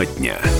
Тема дня.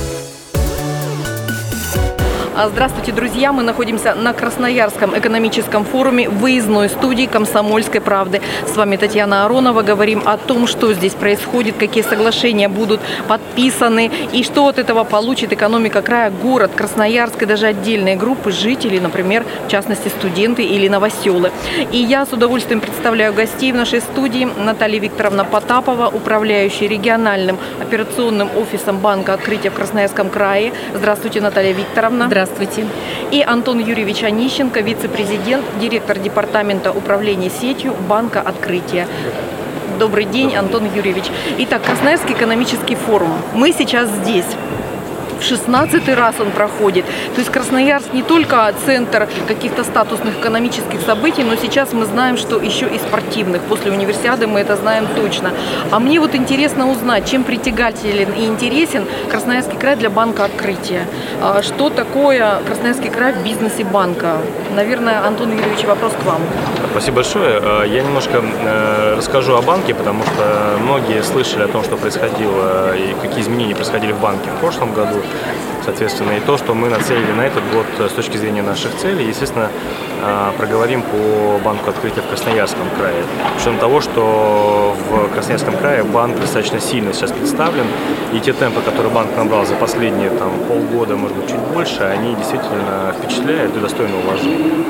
А, Здравствуйте, друзья! Мы находимся на Красноярском экономическом форуме выездной студии «Комсомольской правды». С вами Татьяна Аронова. Говорим о том, что здесь происходит, какие соглашения будут подписаны и что от этого получит экономика края, город, Красноярск и даже отдельные группы жителей, например, в частности, студенты или новоселы. И я с удовольствием представляю гостей в нашей студии. Наталья Викторовна Потапова, управляющая региональным операционным офисом Банка открытия в Красноярском крае. Здравствуйте, Наталья Викторовна. Здравствуйте. И Антон Юрьевич Онищенко, вице-президент, директор департамента управления сетью Банка Открытия. Добрый день, Антон Юрьевич. Итак, Красноярский экономический форум. Мы сейчас здесь. В 16 раз он проходит. То есть Красноярск не только центр каких-то статусных экономических событий, но сейчас мы знаем, что еще и спортивных. После универсиады мы это знаем точно. А мне вот интересно узнать, чем притягателен и интересен Красноярский край для банка открытия. А Что такое Красноярский край в бизнесе банка? Наверное, Антон Юрьевич, вопрос к вам. Спасибо большое. Э, Я немножко э, расскажу о банке, потому что многие слышали о том, что происходило и какие изменения происходили в банке в прошлом году. Соответственно, и то, что мы нацелили на этот год э, с точки зрения наших целей, естественно, э, проговорим по банку открытия в Красноярском крае. Причем того, что в Красноярском крае банк достаточно сильно сейчас представлен, и те темпы, которые банк набрал за последние там, полгода, может быть, чуть больше, они действительно впечатляют и достойны уважения.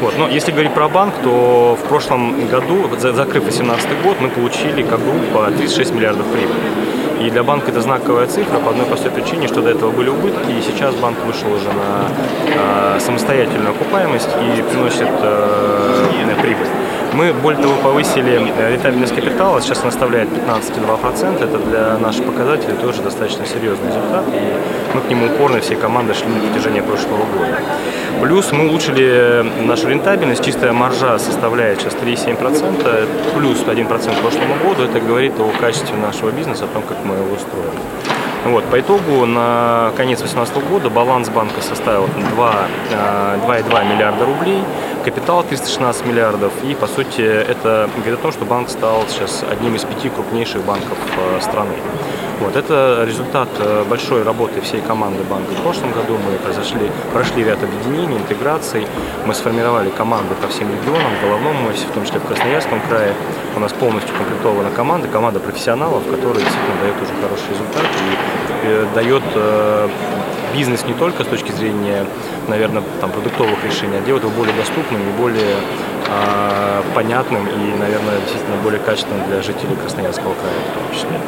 Вот. Но если говорить про банк, то в прошлом году, за- закрыв 2018 год, мы получили как группа 36 миллиардов прибыли. И для банка это знаковая цифра по одной простой причине, что до этого были убытки, и сейчас банк вышел уже на э, самостоятельную окупаемость и приносит э, прибыль. Мы, более того, повысили э, рентабельность капитала, сейчас она составляет 15,2%. Это для наших показателей тоже достаточно серьезный результат, и мы к нему упорно всей командой шли на протяжении прошлого года. Плюс мы улучшили нашу рентабельность, чистая маржа составляет сейчас 3,7%, плюс 1% к прошлому году. Это говорит о качестве нашего бизнеса, о том, как мы его строим. Вот, по итогу на конец 2018 года баланс банка составил 2, э, 2,2 миллиарда рублей, капитал 316 миллиардов. И, по сути, это говорит о том, что банк стал сейчас одним из пяти крупнейших банков э, страны. Вот, это результат э, большой работы всей команды банка. В прошлом году мы произошли, прошли ряд объединений, интеграций. Мы сформировали команды по всем регионам, в головном офисе, в том числе в Красноярском крае. У нас полностью комплектована команда, команда профессионалов, которая действительно дает уже хороший результат и э, дает бизнес не только с точки зрения, наверное, там, продуктовых решений, а делает его более доступным и более э, понятным и, наверное, действительно более качественным для жителей Красноярского края в том числе.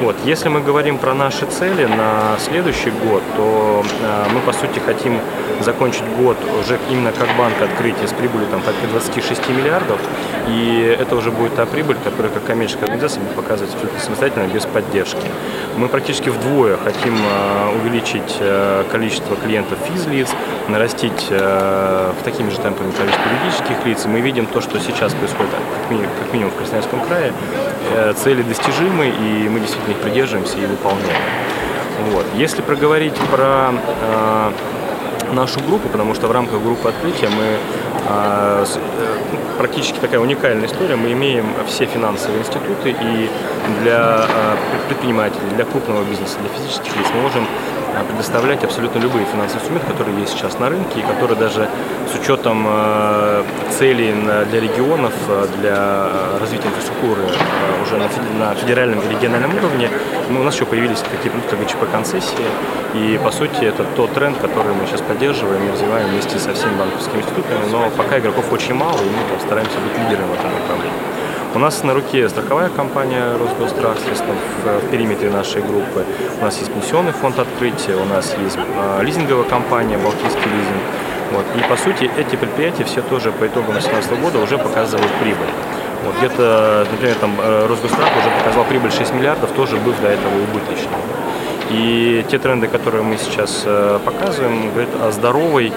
Вот. Если мы говорим про наши цели на следующий год, то э, мы, по сути, хотим закончить год уже именно как банк открытия с прибылью там, порядка 26 миллиардов. И это уже будет та прибыль, которая как коммерческая организация будет показывать абсолютно самостоятельно, без поддержки. Мы практически вдвое хотим э, увеличить э, количество клиентов физлиц, нарастить в такими же темпами количество юридических лиц. Мы видим то, что сейчас происходит как минимум, как минимум в Красноярском крае. Э, Цели достижимы, и мы действительно их придерживаемся и выполняем. Вот. Если проговорить про э, нашу группу, потому что в рамках группы открытия мы практически такая уникальная история. Мы имеем все финансовые институты и для э, предпринимателей, для крупного бизнеса, для физических лиц мы можем э, предоставлять абсолютно любые финансовые инструменты, которые есть сейчас на рынке и которые даже с учетом э, целей для регионов, э, для э, развития инфраструктуры э, уже на федеральном и региональном уровне, ну, у нас еще появились такие продукты, как ГЧП-концессии. И, по сути, это тот тренд, который мы сейчас поддерживаем и развиваем вместе со всеми банковскими институтами. Но пока игроков очень мало, и мы там стараемся быть лидером в этом направлении. У нас на руке страховая компания Росгострах, соответственно, в, периметре нашей группы. У нас есть пенсионный фонд открытия, у нас есть э, лизинговая компания Балтийский лизинг. Вот. И по сути эти предприятия все тоже по итогам 2018 года уже показывают прибыль. Вот где-то, например, там э, Росгострах уже показал прибыль 6 миллиардов, тоже быв до этого убыточным. И те тренды, которые мы сейчас э, показываем, говорят о здоровой э,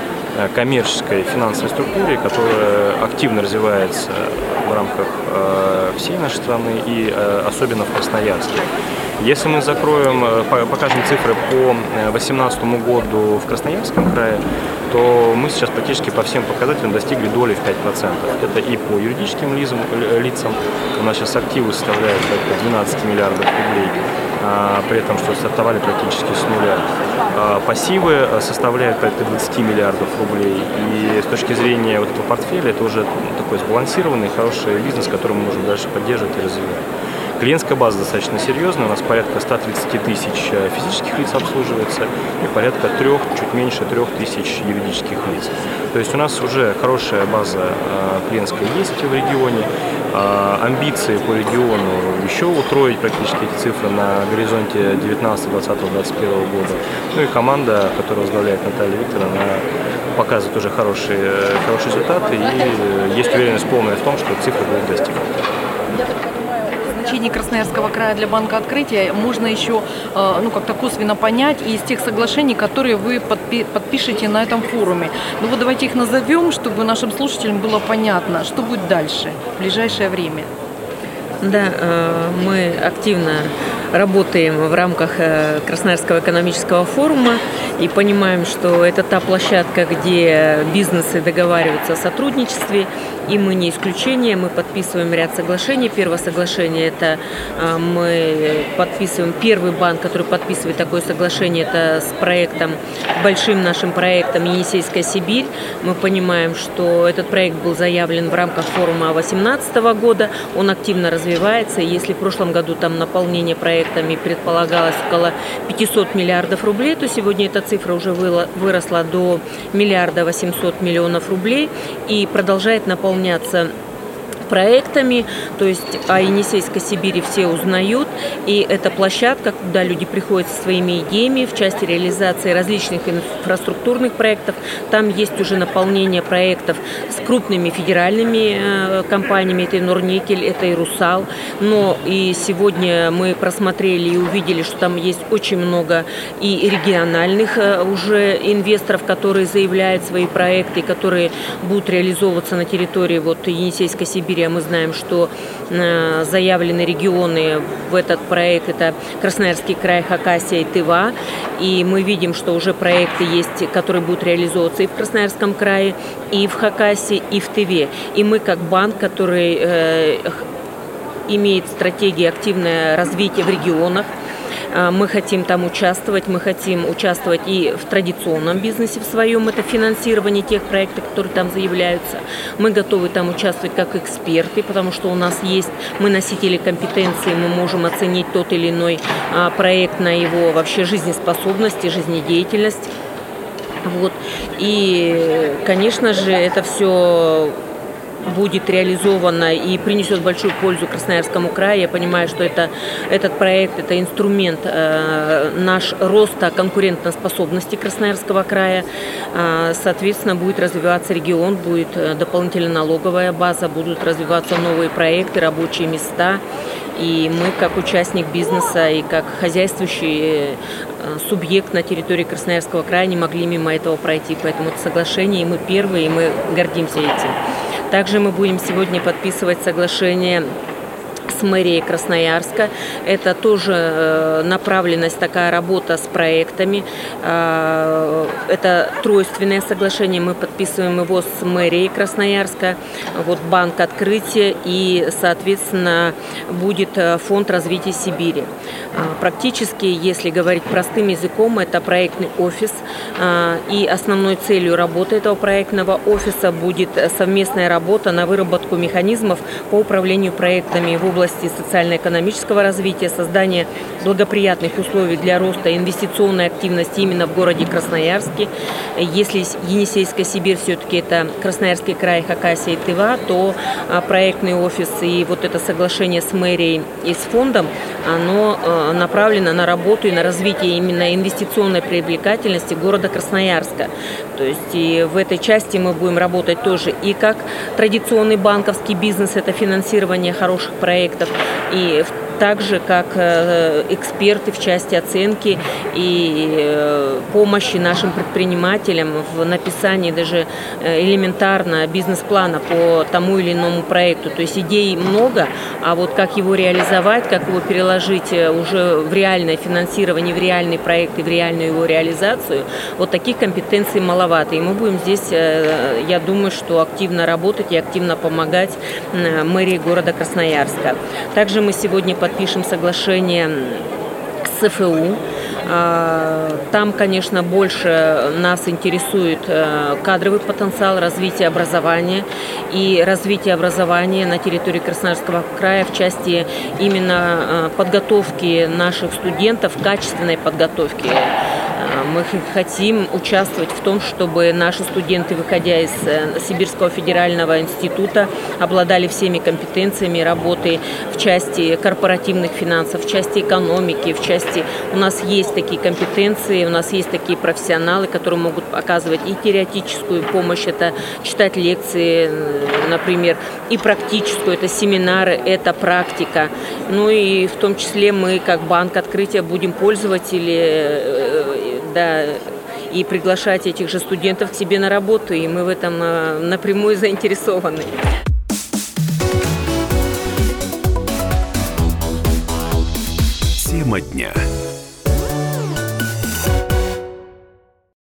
коммерческой финансовой структуре, которая активно развивается в рамках э, всей нашей страны и э, особенно в Красноярске. Если мы закроем, э, по- покажем цифры по 2018 году в Красноярском крае, то мы сейчас практически по всем показателям достигли доли в 5%. Это и по юридическим э, лицам, у нас сейчас активы составляют порядка 12 миллиардов рублей, при этом что стартовали практически с нуля. Пассивы составляют порядка 20 миллиардов рублей. И с точки зрения вот этого портфеля это уже такой сбалансированный, хороший бизнес, который мы можем дальше поддерживать и развивать. Клиентская база достаточно серьезная, у нас порядка 130 тысяч э, физических лиц обслуживается и порядка трех, чуть меньше трех тысяч юридических лиц. То есть у нас уже хорошая база э, клиентская есть в регионе, а, амбиции по региону еще утроить практически эти цифры на горизонте 19, 20, 21 года. Ну и команда, которую возглавляет Наталья Викторовна, показывает уже хорошие, э, хорошие результаты и есть уверенность полная в том, что цифры будут достигнуты значение Красноярского края для банка открытия можно еще э, ну, как-то косвенно понять из тех соглашений, которые вы подпи подпишете на этом форуме. Ну вот давайте их назовем, чтобы нашим слушателям было понятно, что будет дальше в ближайшее время. Да, э, мы активно работаем в рамках э, Красноярского экономического форума и понимаем, что это та площадка, где бизнесы договариваются о сотрудничестве, и мы не исключение, мы подписываем ряд соглашений. Первое соглашение – это э, мы подписываем первый банк, который подписывает такое соглашение, это с проектом, большим нашим проектом «Енисейская Сибирь». Мы понимаем, что этот проект был заявлен в рамках форума 2018 года, он активно развивается, если в прошлом году там наполнение проекта проектами предполагалось около 500 миллиардов рублей, то сегодня эта цифра уже выросла до миллиарда 800 миллионов рублей и продолжает наполняться проектами, то есть о Енисейской Сибири все узнают, и это площадка, куда люди приходят со своими идеями в части реализации различных инфраструктурных проектов. Там есть уже наполнение проектов с крупными федеральными э, компаниями, это и Норникель, это и Русал, но и сегодня мы просмотрели и увидели, что там есть очень много и региональных э, уже инвесторов, которые заявляют свои проекты, которые будут реализовываться на территории вот Енисейской Сибири Сибири, мы знаем, что э, заявлены регионы в этот проект, это Красноярский край, Хакасия и Тыва, и мы видим, что уже проекты есть, которые будут реализовываться и в Красноярском крае, и в Хакасии, и в Тыве. И мы как банк, который э, имеет стратегии активное развитие в регионах, а, мы хотим там участвовать, мы хотим участвовать и в традиционном бизнесе в своем, это финансирование тех проектов, которые там заявляются. Мы готовы там участвовать как эксперты, потому что у нас есть, мы носители компетенции, мы можем оценить тот или иной а, проект на его вообще жизнеспособность и жизнедеятельность. Вот. И, конечно же, это все будет реализовано и принесет большую пользу Красноярскому краю. Я понимаю, что это, этот проект – это инструмент э, наш роста конкурентоспособности Красноярского края. Э, соответственно, будет развиваться регион, будет э, дополнительная налоговая база, будут развиваться новые проекты, рабочие места. И мы, как участник бизнеса и как хозяйствующий э, субъект на территории Красноярского края, не могли мимо этого пройти. Поэтому это соглашение, и мы первые, и мы гордимся этим. Также мы будем сегодня подписывать соглашение с мэрией Красноярска. Это тоже э, направленность, такая работа с проектами. Э, это тройственное соглашение. Мы подписываем его с мэрией Красноярска, вот банк открытия и, соответственно, будет э, фонд развития Сибири. Практически, если говорить простым языком, это проектный офис. И основной целью работы этого проектного офиса будет совместная работа на выработку механизмов по управлению проектами в области области социально-экономического развития, создания благоприятных условий для роста инвестиционной активности именно в городе Красноярске. Если Енисейская Сибирь все-таки это Красноярский край, Хакасия и Тыва, то а, проектный офис и вот это соглашение с мэрией и с фондом, оно а, направлено на работу и на развитие именно инвестиционной привлекательности города Красноярска. То есть и в этой части мы будем работать тоже и как традиционный банковский бизнес, это финансирование хороших проектов, и так же, как э, эксперты в части оценки и э, помощи нашим предпринимателям в написании даже э, элементарно бизнес-плана по тому или иному проекту. То есть идей много, а вот как его реализовать, как его переложить уже в реальное финансирование, в реальный проект и в реальную его реализацию, вот таких компетенций маловато. И мы будем здесь, я думаю, что активно работать и активно помогать мэрии города Красноярска. Также мы сегодня подпишем соглашение СФУ. Там, конечно, больше нас интересует кадровый потенциал развития образования и развитие образования на территории Красноярского края в части именно подготовки наших студентов, качественной подготовки мы хотим участвовать в том, чтобы наши студенты, выходя из э, Сибирского федерального института, обладали всеми компетенциями работы в части корпоративных финансов, в части экономики, в части... У нас есть такие компетенции, у нас есть такие профессионалы, которые могут оказывать и теоретическую помощь, это читать лекции, например, и практическую, это семинары, это практика. Ну и в том числе мы, как банк открытия, будем пользователи э, да, и приглашать этих же студентов к себе на работу, и мы в этом э, напрямую заинтересованы. Тема дня.